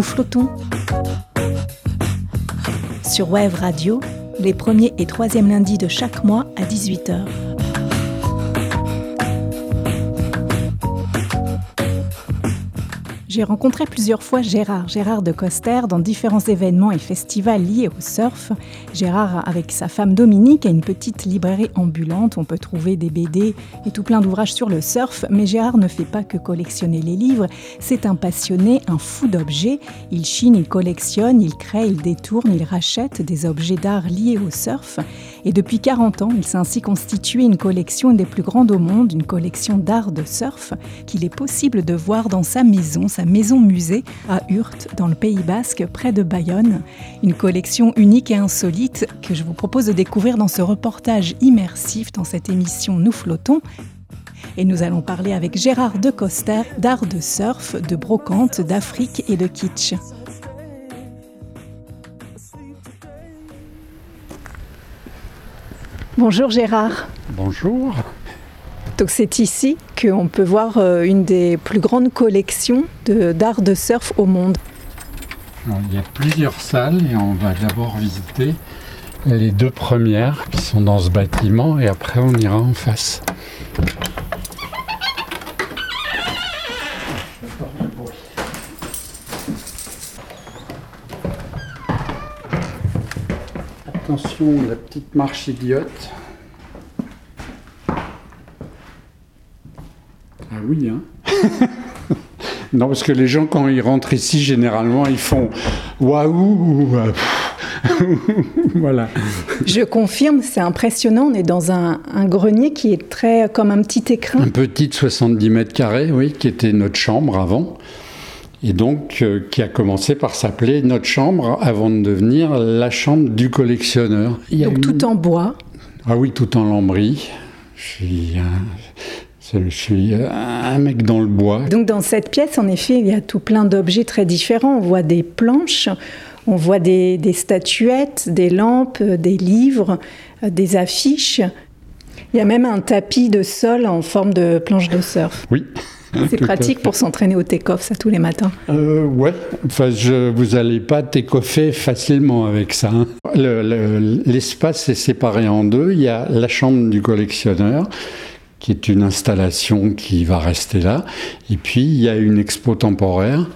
Nous flottons. Sur Wave Radio, les premiers et troisièmes lundis de chaque mois à 18h. J'ai rencontré plusieurs fois Gérard, Gérard de Coster, dans différents événements et festivals liés au surf. Gérard, avec sa femme Dominique, a une petite librairie ambulante. On peut trouver des BD et tout plein d'ouvrages sur le surf. Mais Gérard ne fait pas que collectionner les livres. C'est un passionné, un fou d'objets. Il chine, il collectionne, il crée, il détourne, il rachète des objets d'art liés au surf. Et depuis 40 ans, il s'est ainsi constitué une collection des plus grandes au monde, une collection d'art de surf qu'il est possible de voir dans sa maison, sa maison musée à Hurt, dans le Pays Basque, près de Bayonne. Une collection unique et insolite que je vous propose de découvrir dans ce reportage immersif dans cette émission Nous flottons. Et nous allons parler avec Gérard de Coster d'art de surf, de brocante, d'Afrique et de kitsch. Bonjour Gérard. Bonjour. Donc c'est ici qu'on peut voir euh, une des plus grandes collections d'art de, surf au monde. il y a plusieurs salles et on va d'abord visiter les deux premières qui sont dans ce bâtiment et après on ira en face. Attention, la petite marche idiote. Oui, hein Non, parce que les gens, quand ils rentrent ici, généralement, ils font waouh Voilà. Je confirme, c'est impressionnant. On est dans un, grenier qui est très comme un petit écrin. Un petit de 70 mètres carrés, oui, qui était notre chambre avant et donc euh, qui a commencé par s'appeler notre chambre avant de devenir la chambre du collectionneur. donc tout en bois Ah oui, tout en lambris. Je suis, un, je suis un mec dans le bois. Donc dans cette pièce, en effet, il y a tout plein d'objets très différents. On voit des planches, on voit des, des statuettes, des lampes, des livres, des affiches. Il y a même un tapis de sol en forme de planche de surf. Oui. C'est pratique pour s'entraîner au take-off, ça, tous les matins euh, Ouais, enfin, je, vous n'allez pas take facilement avec ça. Hein. L'espace est séparé en deux. Il y a la chambre du collectionneur, qui est une installation qui va rester là. Et puis, il y a une expo temporaire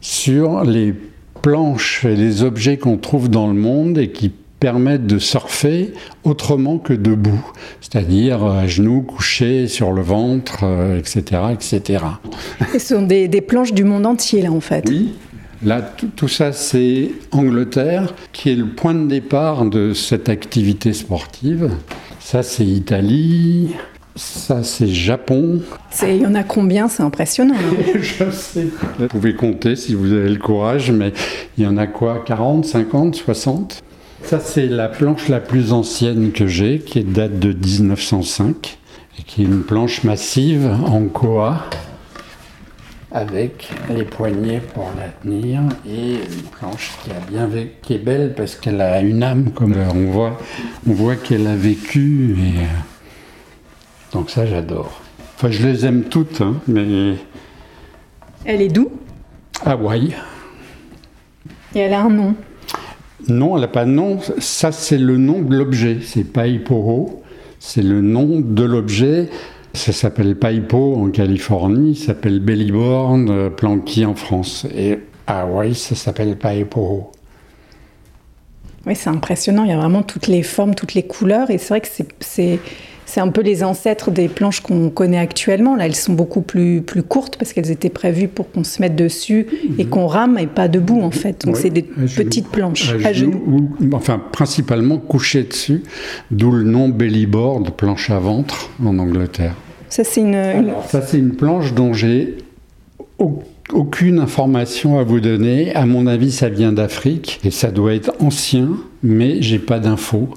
sur les planches et les objets qu'on trouve dans le monde et qui permettent de surfer autrement que debout, c'est-à-dire à genoux, couché sur le ventre, etc., euh, etc. ce sont des, planches du monde entier, là, en fait. Oui. Là, tout, ça, c'est Angleterre, qui est le point de départ de cette activité sportive. Ça, c'est Italie. Ça, c'est Japon. Il y en a combien? C'est impressionnant. Je sais. Vous pouvez compter si vous avez le courage, mais il y en a quoi? 40, 50, 60 ça, c'est la planche la plus ancienne que j'ai, qui date de 1905, et qui est une planche massive en koa, avec les poignées pour la tenir, et une planche qui, a bien qui est belle parce qu'elle a une âme, comme on voit, on voit qu'elle a vécu, et euh, donc ça, j'adore. Enfin, je les aime toutes, hein, mais... Elle est d'où? Hawaï. Et elle a un nom? Non, elle n'a pas de nom. Ça, c'est le nom de l'objet. C'est Paiporo. C'est le nom de l'objet. Ça s'appelle Paipo en Californie, ça s'appelle Bellyborn, euh, Planqui en France. Et Hawaï, ça s'appelle Paiporo. Oui, c'est impressionnant. Il y a vraiment toutes les formes, toutes les couleurs. Et c'est vrai que c'est c'est un peu les ancêtres des planches qu'on connaît actuellement. Là, elles sont beaucoup plus, plus courtes parce qu'elles étaient prévues pour qu'on se mette dessus et mhm. qu'on rame et pas debout en fait. Donc c'est des petites planches à, genoux. enfin, principalement couchées dessus, d'où le nom bellyboard, planche à ventre en Angleterre. Ça, c'est une, Ça, c'est une planche dont j'ai aucune information à vous donner. À mon avis, ça vient d'Afrique et ça doit être ancien, mais j'ai pas d'infos.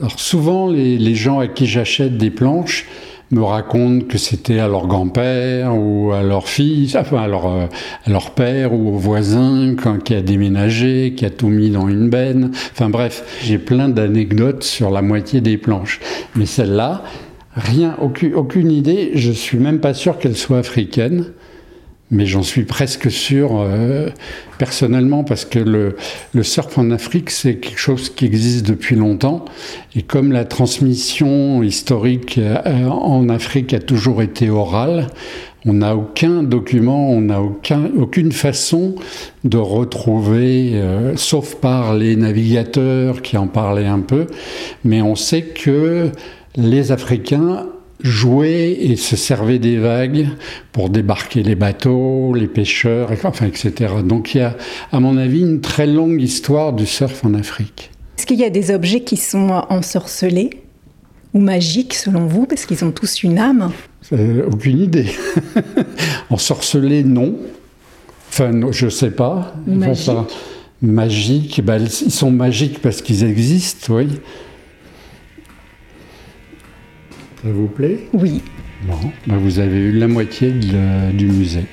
Alors souvent, les, gens à qui j'achète des planches me racontent que c'était à leur grand-père ou à leur fils, enfin à leur, euh, à leur père ou au voisin qui a déménagé, qui a tout mis dans une benne. Enfin bref, j'ai plein d'anecdotes sur la moitié des planches. Mais celle-là, rien, aucune, aucune idée. Je suis même pas sûr qu'elle soit africaine. Mais j'en suis presque sûr euh, personnellement parce que le, surf en Afrique, c'est quelque chose qui existe depuis longtemps. Et comme la transmission historique euh, en Afrique a toujours été orale, on n'a aucun document, on n'a aucun, aucune façon de retrouver, euh, sauf par les navigateurs qui en parlaient un peu, mais on sait que les Africains jouaient et se servaient des vagues pour débarquer les bateaux, les pêcheurs, enfin, etc. Donc il y a, à mon avis, une très longue histoire du surf en Afrique. Est-ce qu'il y a des objets qui sont ensorcelés ou magiques selon vous, parce qu'ils ont tous une âme? Euh, Aucune idée. ensorcelés, non. Enfin, je ne sais pas. Magique. magiques, ben, ils sont magiques parce qu'ils existent, oui. Ça vous plaît Oui. Bon, ben vous avez eu la moitié du musée.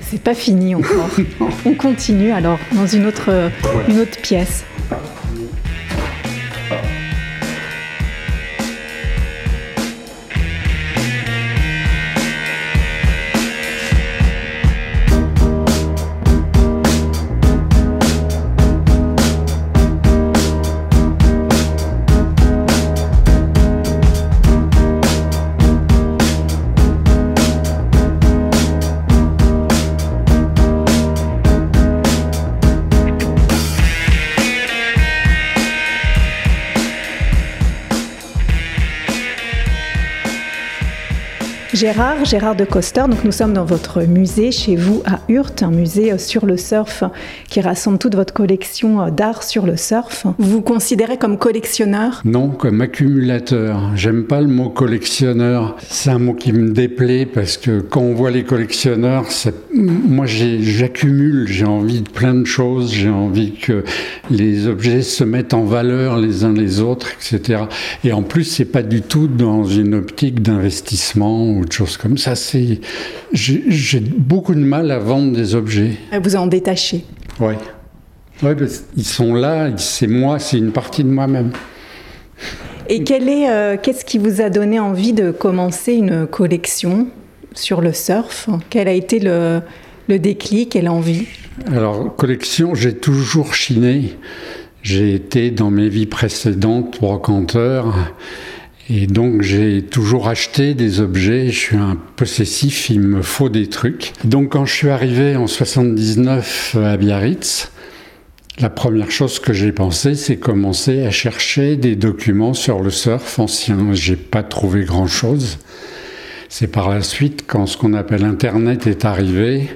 C'est pas fini encore. On continue alors dans une autre, une autre pièce. Gérard, Gérard de Coster, donc nous sommes dans votre musée chez vous à Hurt, un musée euh, sur le surf qui rassemble toute votre collection euh, d'art sur le surf. Vous vous considérez comme collectionneur? Non, comme accumulateur. J'aime pas le mot collectionneur. C'est un mot qui me déplaît parce que quand on voit les collectionneurs, moi j'accumule, j'ai envie de plein de choses, j'ai envie que les objets se mettent en valeur les uns les autres, etc. Et en plus, c'est pas du tout dans une optique d'investissement ou choses comme ça. C'est, j'ai beaucoup de mal à vendre des objets. Vous en détachez Oui. Ouais, ils sont là, c'est moi, c'est une partie de moi-même. Et quel est, euh, qu'est-ce qui vous a donné envie de commencer une collection sur le surf? Quel a été le, le déclic et l'envie? Alors, collection, j'ai toujours chiné. J'ai été dans mes vies précédentes brocanteur. Et donc j'ai toujours acheté des objets, je suis un possessif, il me faut des trucs. Donc quand je suis arrivé en 79 à Biarritz, la première chose que j'ai pensé, c'est commencer à chercher des documents sur le surf ancien. J'ai pas trouvé grand chose. C'est par la suite, quand ce qu'on appelle Internet est arrivé,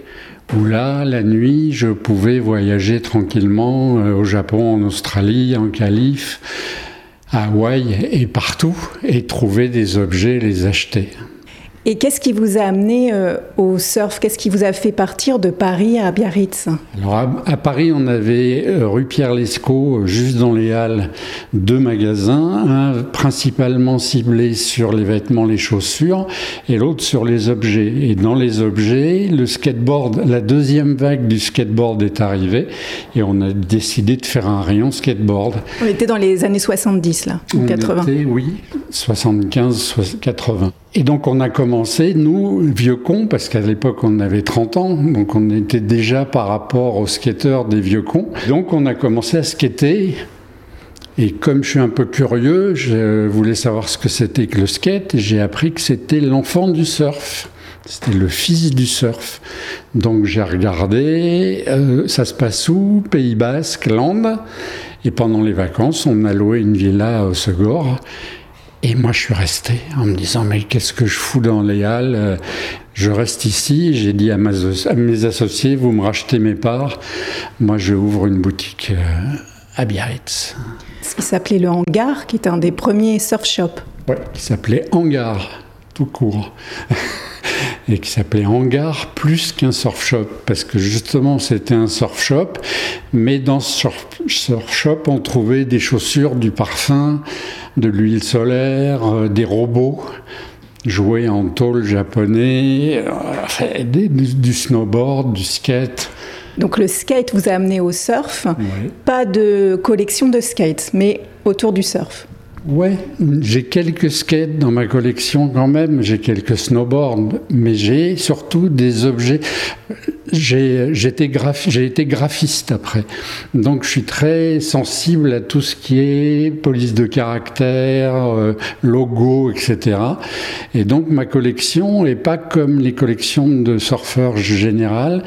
où là, la nuit, je pouvais voyager tranquillement euh, au Japon, en Australie, en Calife, Hawaï et partout et trouver des objets, les acheter. Et qu'est-ce qui vous a amené euh, au surf? Qu'est-ce qui vous a fait partir de Paris à Biarritz? Alors à, Paris, on avait euh, rue Pierre-Lescot, euh, juste dans les Halles, deux magasins, un principalement ciblé sur les vêtements, les chaussures, et l'autre sur les objets. Et dans les objets, le skateboard, la deuxième vague du skateboard est arrivée, et on a décidé de faire un rayon skateboard. On était dans les années 70 là, ou 80. Était, oui, 75, 80. Et donc on a commencé, nous, vieux cons, parce qu'à l'époque on avait 30 ans, donc on était déjà par rapport aux skateurs des vieux cons. Donc on a commencé à skater. Et comme je suis un peu curieux, je voulais savoir ce que c'était que le skate, et j'ai appris que c'était l'enfant du surf. C'était le fils du surf. Donc j'ai regardé, euh, ça se passe où? Pays Basque, Land. Et pendant les vacances, on a loué une villa au Segor. Et moi, je suis resté en me disant, mais qu'est-ce que je fous dans les halles euh, Je reste ici. J'ai dit à, mes associés, vous me rachetez mes parts. Moi, je ouvre une boutique euh, à Biarritz. Ce qui s'appelait le Hangar, qui était un des premiers surf shops. Oui, qui s'appelait Hangar, tout court. et qui s'appelait Hangar plus qu'un surf shop, parce que justement c'était un surf shop, mais dans ce surf shop on trouvait des chaussures, du parfum, de l'huile solaire, euh, des robots joués en tôle japonais, euh, du, snowboard, du skate. Donc le skate vous a amené au surf, pas de collection de skate, mais autour du surf. Ouais, j'ai quelques skates dans ma collection quand même, j'ai quelques snowboards, mais j'ai surtout des objets. j'ai été, été graphiste après. Donc je suis très sensible à tout ce qui est police de caractère, euh, logo, etc. Et donc ma collection n'est pas comme les collections de surfeurs général.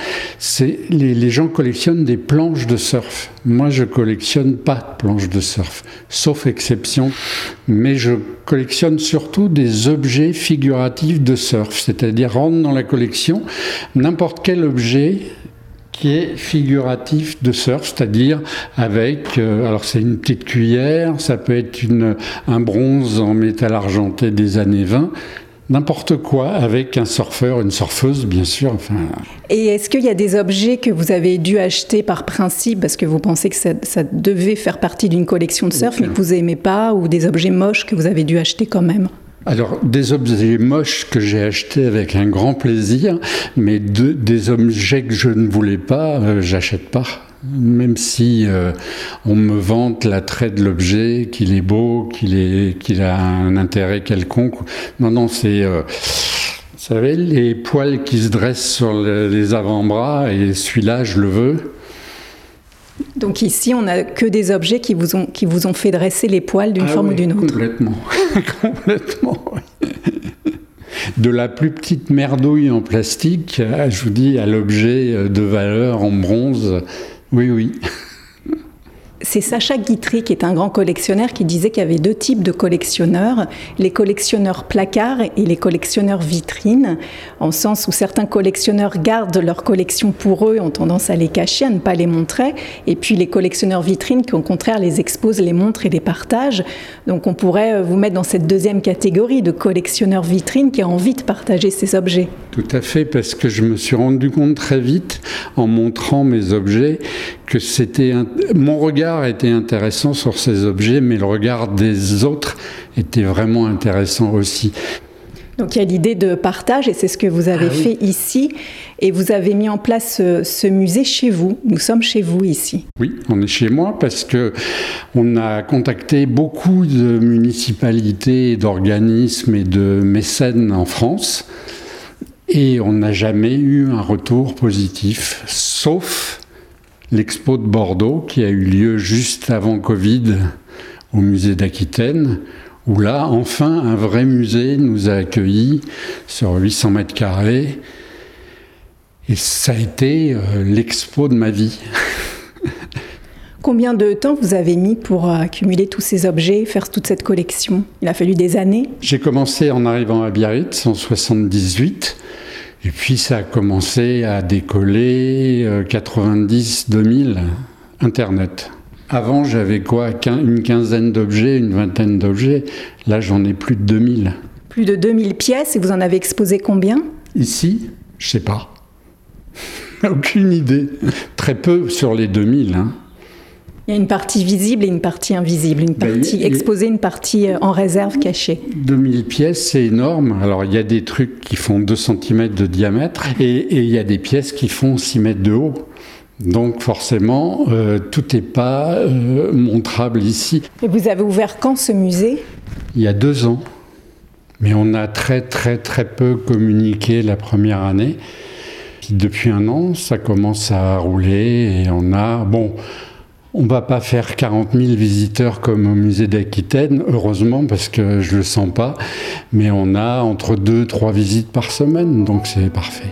Les gens collectionnent des planches de surf. Moi, je collectionne pas de planches de surf, sauf exception. Mais je collectionne surtout des objets figuratifs de surf, c'est-à-dire rentre dans la collection n'importe quel objet qui est figuratif de surf, c'est-à-dire avec, euh, alors c'est une petite cuillère, ça peut être un bronze en métal argenté des années 20, n'importe quoi avec un surfeur, une surfeuse, bien sûr. Enfin... Et est-ce qu'il y a des objets que vous avez dû acheter par principe parce que vous pensez que ça, devait faire partie d'une collection de surf, mais que vous n'aimez pas, ou des objets moches que vous avez dû acheter quand même? Alors, des objets moches que j'ai achetés avec un grand plaisir, mais des objets que je ne voulais pas, euh, j'achète pas. Même si euh, on me vante l'attrait de l'objet, qu'il est beau, qu'il a un intérêt quelconque. Non, non, c'est. Euh, vous savez, les poils qui se dressent sur les avant-bras, et celui-là, je le veux. Donc ici, on n'a que des objets qui vous ont, qui vous ont fait dresser les poils d'une ah forme ou d'une autre. Complètement. complètement. De la plus petite merdouille en plastique, je vous dis, à l'objet de valeur en bronze. Oui, oui. C'est Sacha Guitry, qui est un grand collectionneur, qui disait qu'il y avait deux types de collectionneurs, les collectionneurs placards et les collectionneurs vitrines, en sens où certains collectionneurs gardent leur collection pour eux, ont tendance à les cacher, à ne pas les montrer, et puis les collectionneurs vitrines qui au contraire les exposent, les montrent et les partagent. Donc on pourrait euh, vous mettre dans cette deuxième catégorie de collectionneurs vitrines qui a envie de partager ces objets. Tout à fait, parce que je me suis rendu compte très vite, en montrant mes objets, que c'était mon regard était intéressant sur ces objets, mais le regard des autres était vraiment intéressant aussi. Donc il y a l'idée de partage et c'est ce que vous avez ah fait ici et vous avez mis en place ce, musée chez vous. Nous sommes chez vous ici. Oui, on est chez moi parce que on a contacté beaucoup de municipalités, d'organismes et de mécènes en France et on n'a jamais eu un retour positif, sauf l'expo de Bordeaux qui a eu lieu juste avant Covid au musée d'Aquitaine, où là, enfin, un vrai musée nous a accueillis sur 800 mètres carrés. Et ça a été euh, l'expo de ma vie. Combien de temps vous avez mis pour accumuler tous ces objets, faire toute cette collection? Il a fallu des années? J'ai commencé en arrivant à Biarritz en 78. Et puis ça a commencé à décoller 90-2000, euh, Internet. Avant, j'avais quoi Une quinzaine d'objets, une vingtaine d'objets. Là, j'en ai plus de 2000. Plus de 2000 pièces et vous en avez exposé combien? Ici, je sais pas. Aucune idée. Très peu sur les 2000. Hein. Il y a une partie visible et une partie invisible, une ben, partie exposée, une partie euh, en réserve cachée. 2000 pièces, c'est énorme. Alors il y a des trucs qui font 2 cm de diamètre et, il y a des pièces qui font 6 mètres de haut. Donc forcément, euh, tout n'est pas euh, montrable ici. Et vous avez ouvert quand ce musée? Il y a deux ans. Mais on a très très très peu communiqué la première année. depuis un an, ça commence à rouler et on a... Bon, on va pas faire 40 000 visiteurs comme au musée d'Aquitaine, heureusement, parce que je le sens pas. Mais on a entre deux, trois visites par semaine, donc c'est parfait.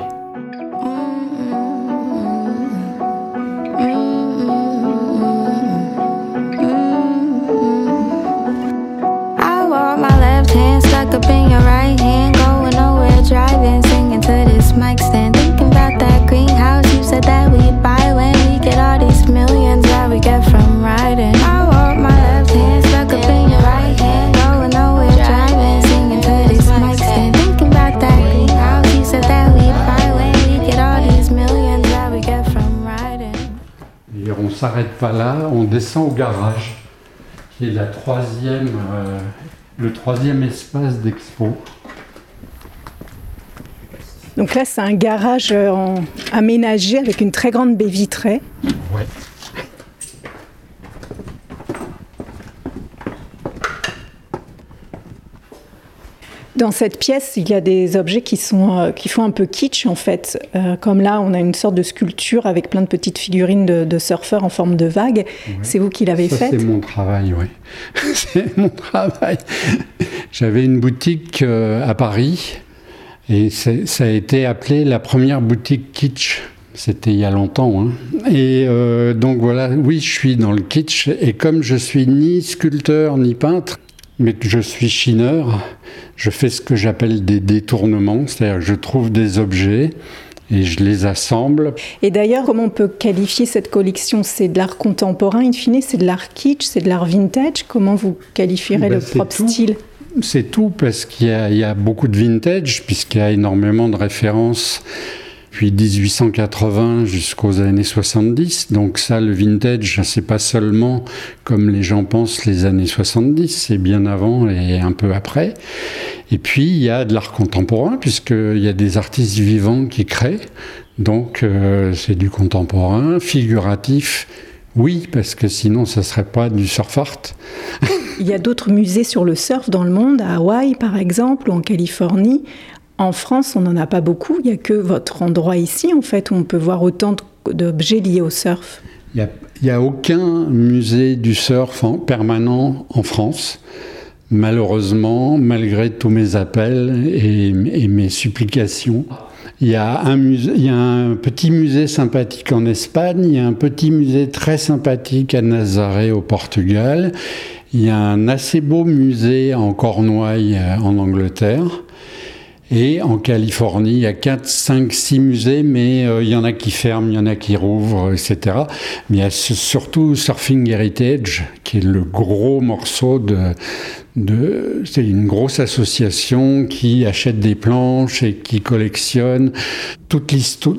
S'arrête pas là, on descend au garage, qui est la troisième, euh, le troisième espace d'expo. Donc là, c'est un garage euh, aménagé avec une très grande baie vitrée. Ouais. Dans cette pièce, il y a des objets qui, sont, euh, qui font un peu kitsch en fait. Euh, comme là, on a une sorte de sculpture avec plein de petites figurines de, surfeurs en forme de vagues. C'est vous qui l'avez faite C'est mon travail, oui. c'est mon travail. J'avais une boutique euh, à Paris et ça a été appelé la première boutique kitsch. C'était il y a longtemps. Hein. Et donc voilà, oui, je suis dans le kitsch. Et comme je suis ni sculpteur ni peintre, mais je suis chineur, je fais ce que j'appelle des détournements, c'est-à-dire je trouve des objets et je les assemble. Et d'ailleurs, comment on peut qualifier cette collection? C'est de l'art contemporain, in fine, c'est de l'art kitsch, c'est de l'art vintage? Comment vous qualifierez ben, le propre style? C'est tout, parce qu'il y, y, a beaucoup de vintage, puisqu'il y a énormément de références depuis 1880 jusqu'aux années 70. Donc ça, le vintage, c'est pas seulement comme les gens pensent les années 70, c'est bien avant et un peu après. Et puis il y a de l'art contemporain puisqu'il y a des artistes vivants qui créent. Donc euh, c'est du contemporain, figuratif. Oui, parce que sinon, ça serait pas du surf art. Il y a d'autres musées sur le surf dans le monde, à Hawaï par exemple, ou en Californie. En France, on n'en a pas beaucoup. Il n'y a que votre endroit ici, en fait, où on peut voir autant d'objets liés au surf. Il n'y a, aucun musée du surf en permanent en France. Malheureusement, malgré tous mes appels et, mes supplications, il y, a un il y a un petit musée sympathique en Espagne, il y a un petit musée très sympathique à Nazaré au Portugal, il y a un assez beau musée en Cornouailles en Angleterre. Et en Californie, il y a 4, 5, 6 musées, mais euh, il y en a qui ferment, il y en a qui rouvrent, etc. Mais il y a surtout Surfing Heritage, qui est le gros morceau de... c'est une grosse association qui achète des planches et qui collectionne toute,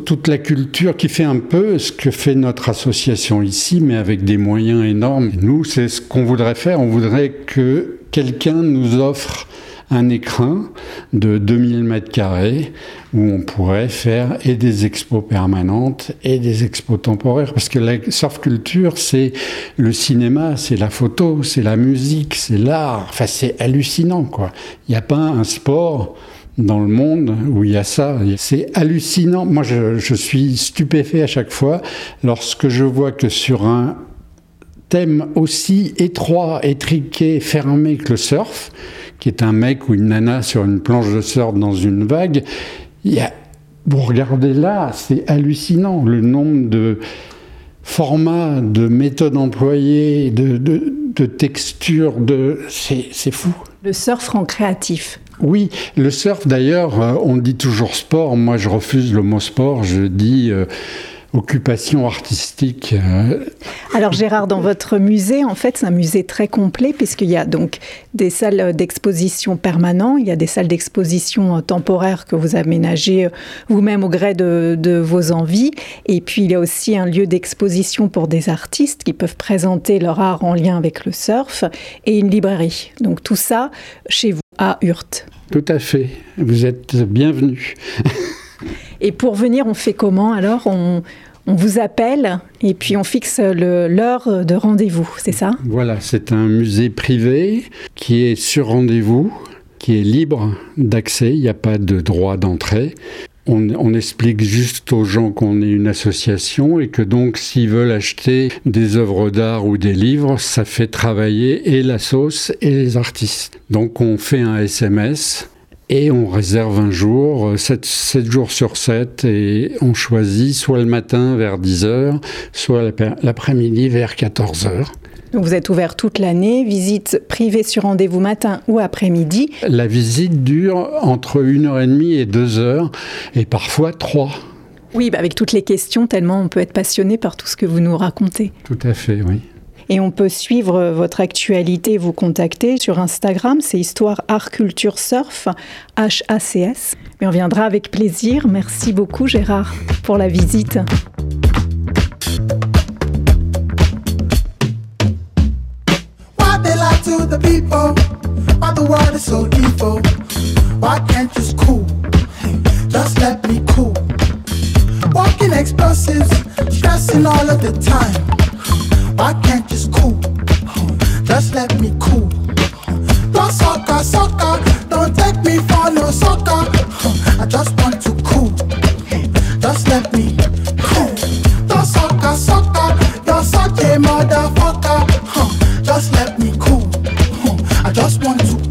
toute la culture, qui fait un peu ce que fait notre association ici, mais avec des moyens énormes. nous, c'est ce qu'on voudrait faire. On voudrait que quelqu'un nous offre un écrin de 2000 mètres carrés où on pourrait faire et des expos permanentes et des expos temporaires. Parce que la surf culture, c'est le cinéma, c'est la photo, c'est la musique, c'est l'art. Enfin, c'est hallucinant, quoi. Il n'y a pas un sport dans le monde où il y a ça. C'est hallucinant. Moi, je, je suis stupéfait à chaque fois lorsque je vois que sur un thème aussi étroit, étriqué, fermé que le surf, qui est un mec ou une nana sur une planche de surf dans une vague, il y a, vous regardez là, c'est hallucinant le nombre de formats, de méthodes employées, de, de, textures, de, c'est fou. Le surf rend créatif. Oui, le surf d'ailleurs, euh, on dit toujours sport, moi je refuse le mot sport, je dis... Euh, occupation artistique. Euh. Alors Gérard, dans votre musée, en fait, c'est un musée très complet puisqu'il y a donc des salles d'exposition permanentes, il y a des salles d'exposition euh, temporaires que vous aménagez euh, vous-même au gré de, vos envies, et puis il y a aussi un lieu d'exposition pour des artistes qui peuvent présenter leur art en lien avec le surf, et une librairie. Donc tout ça chez vous à Hurt. Tout à fait, vous êtes bienvenue. Et pour venir, on fait comment alors on, vous appelle et puis on fixe l'heure de rendez-vous, c'est ça? Voilà, c'est un musée privé qui est sur rendez-vous, qui est libre d'accès, il n'y a pas de droit d'entrée. On, on, explique juste aux gens qu'on est une association et que donc s'ils veulent acheter des œuvres d'art ou des livres, ça fait travailler et la sauce et les artistes. Donc on fait un SMS et on réserve un jour, 7, euh, jours sur 7, et on choisit soit le matin vers 10h, soit l'après-midi vers 14h. Donc vous êtes ouvert toute l'année, visite privée sur rendez-vous matin ou après-midi. La visite dure entre 1h30 et 2h, et parfois 3. Oui, bah, avec toutes les questions, tellement on peut être passionné par tout ce que vous nous racontez. Tout à fait, oui. Et on peut suivre votre actualité, vous contacter sur Instagram, c'est Histoire Art Culture Surf, HACS. Mais on viendra avec plaisir. Merci beaucoup Gérard pour la visite. Walking explosives, stressing all of the time. I can't just cool? Just let me cool. Don't sucker, sucker. Don't take me for no sucker. I just want to cool. Just let me cool. Don't sucker, sucker. Don't suck a motherfucker. Just let me cool. I just want to